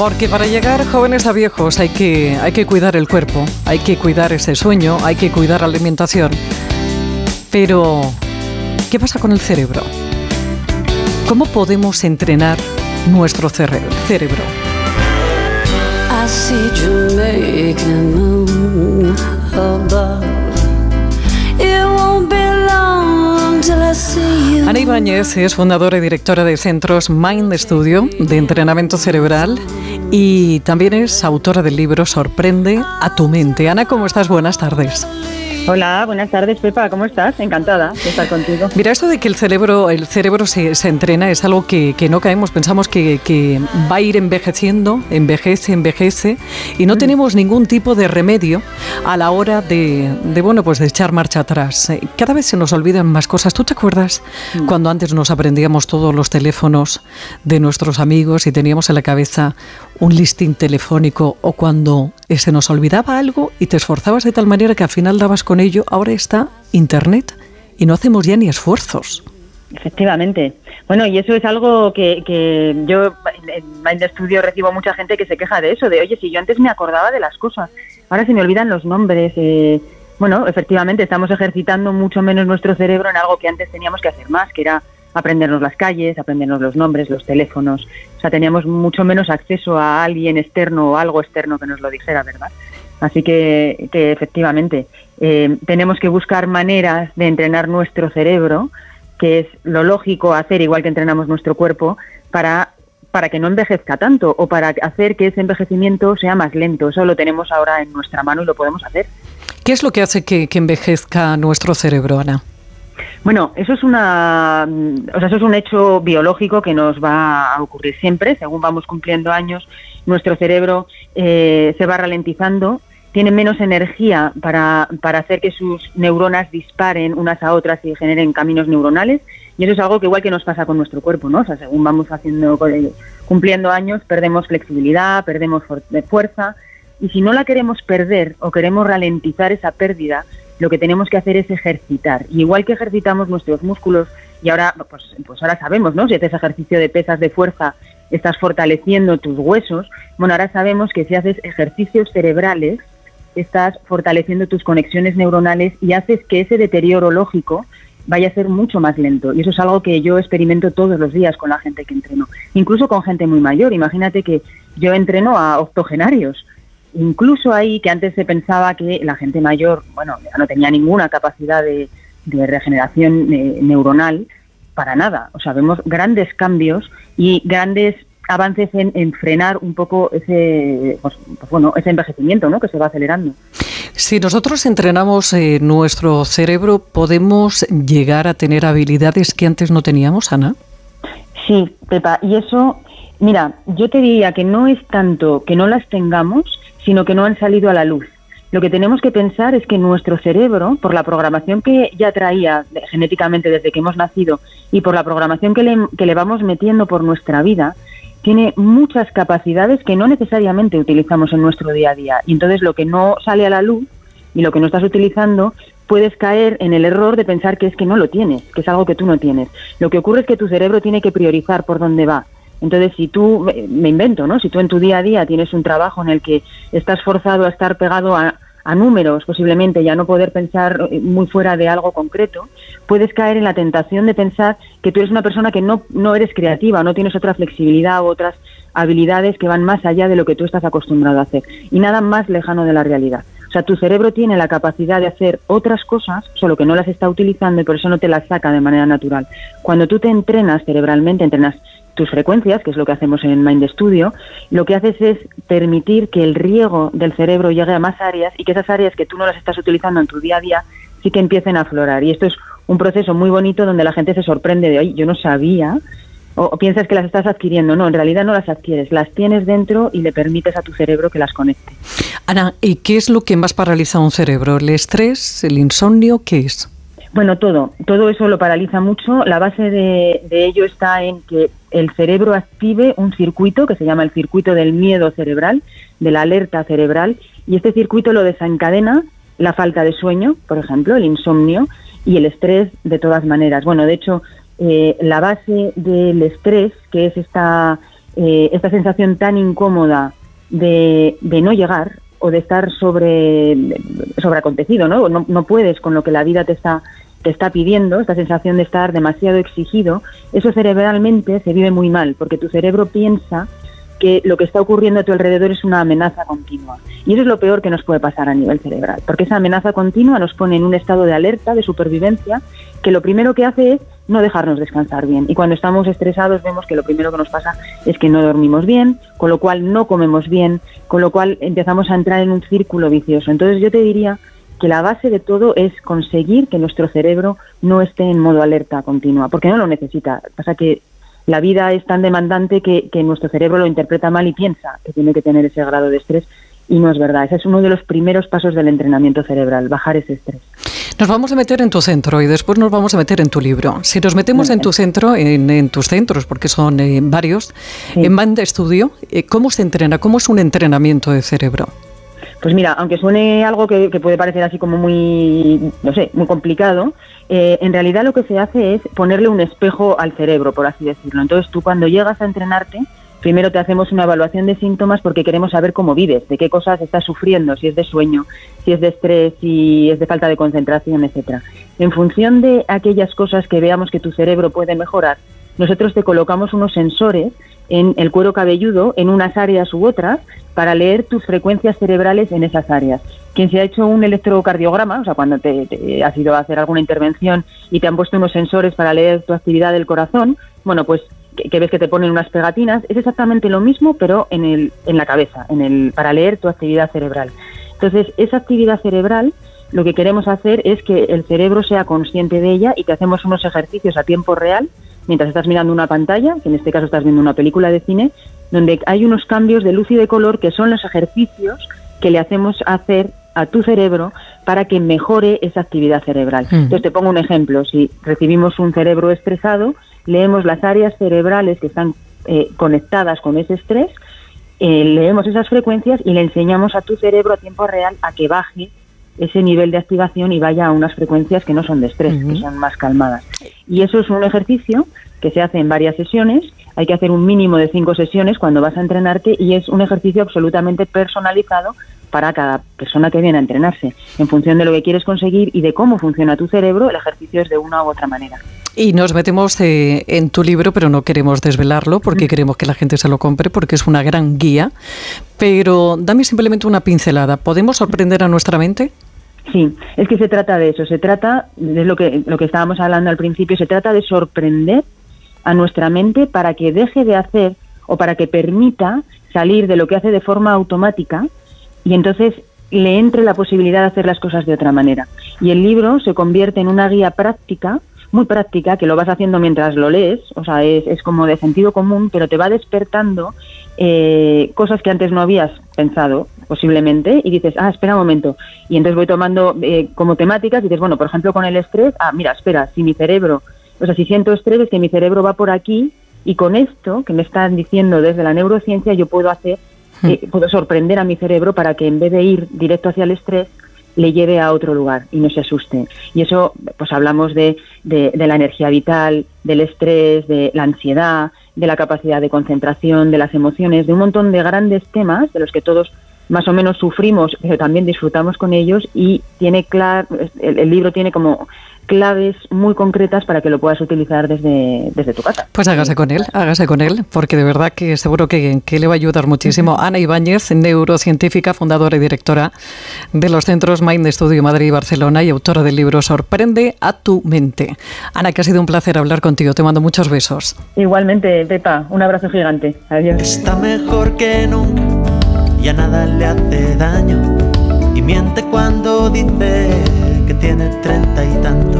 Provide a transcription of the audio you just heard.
Porque para llegar jóvenes a viejos hay que, hay que cuidar el cuerpo, hay que cuidar ese sueño, hay que cuidar la alimentación. Pero, ¿qué pasa con el cerebro? ¿Cómo podemos entrenar nuestro cerebro? Ana Ibáñez es fundadora y directora de centros Mind Studio de entrenamiento cerebral y también es autora del libro Sorprende a tu mente. Ana, ¿cómo estás? Buenas tardes. Hola, buenas tardes, Pepa, ¿cómo estás? Encantada de estar contigo. Mira, esto de que el cerebro, el cerebro se, entrena es algo que, no caemos, pensamos que, va a ir envejeciendo, envejece, envejece, y no mm. tenemos ningún tipo de remedio a la hora de, bueno, pues de echar marcha atrás. Eh, cada vez se nos olvidan más cosas. ¿Tú te acuerdas mm. cuando antes nos aprendíamos todos los teléfonos de nuestros amigos y teníamos en la cabeza un listing telefónico o cuando se nos olvidaba algo y te esforzabas de tal manera que al final dabas con ello, ahora está Internet y no hacemos ya ni esfuerzos. Efectivamente. Bueno, y eso es algo que, que yo en Mind Studio recibo mucha gente que se queja de eso, de oye, si yo antes me acordaba de las cosas, ahora se me olvidan los nombres. Eh, bueno, efectivamente, estamos ejercitando mucho menos nuestro cerebro en algo que antes teníamos que hacer más, que era aprendernos las calles, aprendernos los nombres, los teléfonos. O sea, teníamos mucho menos acceso a alguien externo o algo externo que nos lo dijera, ¿verdad? Así que, que efectivamente, eh, tenemos que buscar maneras de entrenar nuestro cerebro, que es lo lógico hacer igual que entrenamos nuestro cuerpo, para, para que no envejezca tanto o para hacer que ese envejecimiento sea más lento. Eso lo tenemos ahora en nuestra mano y lo podemos hacer. ¿Qué es lo que hace que, que envejezca nuestro cerebro, Ana? Bueno, eso es una, o sea, eso es un hecho biológico que nos va a ocurrir siempre. Según vamos cumpliendo años, nuestro cerebro eh, se va ralentizando, tiene menos energía para, para hacer que sus neuronas disparen unas a otras y generen caminos neuronales. Y eso es algo que igual que nos pasa con nuestro cuerpo, ¿no? O sea, según vamos haciendo, cumpliendo años, perdemos flexibilidad, perdemos fuerza. Y si no la queremos perder o queremos ralentizar esa pérdida, lo que tenemos que hacer es ejercitar. Y igual que ejercitamos nuestros músculos, y ahora, pues, pues ahora sabemos, ¿no? Si haces ejercicio de pesas de fuerza, estás fortaleciendo tus huesos. Bueno, ahora sabemos que si haces ejercicios cerebrales, estás fortaleciendo tus conexiones neuronales y haces que ese deterioro lógico vaya a ser mucho más lento. Y eso es algo que yo experimento todos los días con la gente que entreno, incluso con gente muy mayor. Imagínate que yo entreno a octogenarios Incluso ahí que antes se pensaba que la gente mayor, bueno, no tenía ninguna capacidad de, regeneración eh, neuronal para nada. O sea, vemos grandes cambios y grandes avances en, frenar un poco ese, pues, pues, bueno, ese envejecimiento ¿no? que se va acelerando. Si nosotros entrenamos eh, nuestro cerebro, ¿podemos llegar a tener habilidades que antes no teníamos, Ana? Sí, Pepa, y eso, mira, yo te diría que no es tanto que no las tengamos, sino que no han salido a la luz. Lo que tenemos que pensar es que nuestro cerebro, por la programación que ya traía genéticamente desde que hemos nacido y por la programación que le, que le vamos metiendo por nuestra vida, tiene muchas capacidades que no necesariamente utilizamos en nuestro día a día. Y entonces lo que no sale a la luz y lo que no estás utilizando, puedes caer en el error de pensar que es que no lo tienes, que es algo que tú no tienes. Lo que ocurre es que tu cerebro tiene que priorizar por dónde va. Entonces, si tú, me invento, ¿no? Si tú en tu día a día tienes un trabajo en el que estás forzado a estar pegado a, números, posiblemente, ya no poder pensar eh, muy fuera de algo concreto, puedes caer en la tentación de pensar que tú eres una persona que no, no eres creativa, no tienes otra flexibilidad u otras habilidades que van más allá de lo que tú estás acostumbrado a hacer y nada más lejano de la realidad. O sea, tu cerebro tiene la capacidad de hacer otras cosas, solo que no las está utilizando y por eso no te las saca de manera natural. Cuando tú te entrenas cerebralmente, entrenas tus frecuencias, que es lo que hacemos en Mind Studio, lo que haces es permitir que el riego del cerebro llegue a más áreas y que esas áreas que tú no las estás utilizando en tu día a día sí que empiecen a aflorar. Y esto es un proceso muy bonito donde la gente se sorprende de, hoy yo no sabía, o, piensas que las estás adquiriendo. No, en realidad no las adquieres, las tienes dentro y le permites a tu cerebro que las conecte. Ana, ¿y qué es lo que más paraliza un cerebro? ¿El estrés, el insomnio? ¿Qué es? Bueno, todo, todo eso lo paraliza mucho. La base de, ello está en que el cerebro active un circuito que se llama el circuito del miedo cerebral, de la alerta cerebral, y este circuito lo desencadena la falta de sueño, por ejemplo, el insomnio y el estrés de todas maneras. Bueno, de hecho, eh, la base del estrés, que es esta eh, esta sensación tan incómoda de, de, no llegar o de estar sobre, sobre acontecido, ¿no? ¿no? No puedes con lo que la vida te está te está pidiendo, esta sensación de estar demasiado exigido, eso cerebralmente se vive muy mal, porque tu cerebro piensa que lo que está ocurriendo a tu alrededor es una amenaza continua. Y eso es lo peor que nos puede pasar a nivel cerebral, porque esa amenaza continua nos pone en un estado de alerta, de supervivencia, que lo primero que hace es no dejarnos descansar bien. Y cuando estamos estresados vemos que lo primero que nos pasa es que no dormimos bien, con lo cual no comemos bien, con lo cual empezamos a entrar en un círculo vicioso. Entonces yo te diría que la base de todo es conseguir que nuestro cerebro no esté en modo alerta continua, porque no lo necesita. Pasa que la vida es tan demandante que, nuestro cerebro lo interpreta mal y piensa que tiene que tener ese grado de estrés y no es verdad. Ese es uno de los primeros pasos del entrenamiento cerebral, bajar ese estrés. Nos vamos a meter en tu centro y después nos vamos a meter en tu libro. Si nos metemos en tu centro, en, tus centros, porque son eh, varios, en Banda Estudio, eh, ¿cómo se entrena? ¿Cómo es un entrenamiento de cerebro? Pues mira, aunque suene algo que, puede parecer así como muy, no sé, muy complicado, eh, en realidad lo que se hace es ponerle un espejo al cerebro, por así decirlo. Entonces tú cuando llegas a entrenarte, primero te hacemos una evaluación de síntomas porque queremos saber cómo vives, de qué cosas estás sufriendo, si es de sueño, si es de estrés, si es de falta de concentración, etcétera. En función de aquellas cosas que veamos que tu cerebro puede mejorar, nosotros te colocamos unos sensores en el cuero cabelludo, en unas áreas u otras, para leer tus frecuencias cerebrales en esas áreas. Quien se ha hecho un electrocardiograma, o sea, cuando te, has ido a hacer alguna intervención y te han puesto unos sensores para leer tu actividad del corazón, bueno, pues que, ves que te ponen unas pegatinas, es exactamente lo mismo, pero en, el, en la cabeza, en el, para leer tu actividad cerebral. Entonces, esa actividad cerebral lo que queremos hacer es que el cerebro sea consciente de ella y que hacemos unos ejercicios a tiempo real mientras estás mirando una pantalla, que en este caso estás viendo una película de cine, donde hay unos cambios de luz y de color que son los ejercicios que le hacemos hacer a tu cerebro para que mejore esa actividad cerebral. Mm. Entonces te pongo un ejemplo, si recibimos un cerebro estresado, leemos las áreas cerebrales que están eh, conectadas con ese estrés, eh, leemos esas frecuencias y le enseñamos a tu cerebro a tiempo real a que baje ese nivel de activación y vaya a unas frecuencias que no son de estrés, que son más calmadas. Y eso es un ejercicio que se hace en varias sesiones. Hay que hacer un mínimo de cinco sesiones cuando vas a entrenarte y es un ejercicio absolutamente personalizado para cada persona que viene a entrenarse. En función de lo que quieres conseguir y de cómo funciona tu cerebro, el ejercicio es de una u otra manera. Y nos metemos eh, en tu libro, pero no queremos desvelarlo porque queremos que la gente se lo compre porque es una gran guía. Pero dame simplemente una pincelada. ¿Podemos sorprender a nuestra mente? Sí, es que se trata de eso, se trata, de lo que, lo que estábamos hablando al principio, se trata de sorprender a nuestra mente para que deje de hacer o para que permita salir de lo que hace de forma automática y entonces le entre la posibilidad de hacer las cosas de otra manera. Y el libro se convierte en una guía práctica, muy práctica, que lo vas haciendo mientras lo lees, o sea, es, es como de sentido común, pero te va despertando eh, cosas que antes no habías pensado posiblemente y dices, ah, espera un momento. Y entonces voy tomando eh, como temáticas y dices, bueno, por ejemplo, con el estrés, ah, mira, espera, si mi cerebro, o sea, si siento estrés es que mi cerebro va por aquí y con esto que me están diciendo desde la neurociencia yo puedo hacer, hmm. eh, puedo sorprender a mi cerebro para que en vez de ir directo hacia el estrés, le lleve a otro lugar y no se asuste. Y eso, pues hablamos de, de, la energía vital, del estrés, de la ansiedad, de la capacidad de concentración, de las emociones, de un montón de grandes temas de los que todos más o menos sufrimos, pero también disfrutamos con ellos y tiene claro, el libro tiene como claves muy concretas para que lo puedas utilizar desde, desde tu casa. Pues hágase con él, hágase con él, porque de verdad que seguro que, que le va a ayudar muchísimo. Ana Ibáñez, neurocientífica, fundadora y directora de los centros Mind Studio Madrid y Barcelona y autora del libro Sorprende a tu mente. Ana, que ha sido un placer hablar contigo. Te mando muchos besos. Igualmente, Pepa, un abrazo gigante. Adiós. Está mejor que nunca, ya nada le hace daño y miente cuando dice que tiene treinta y tanto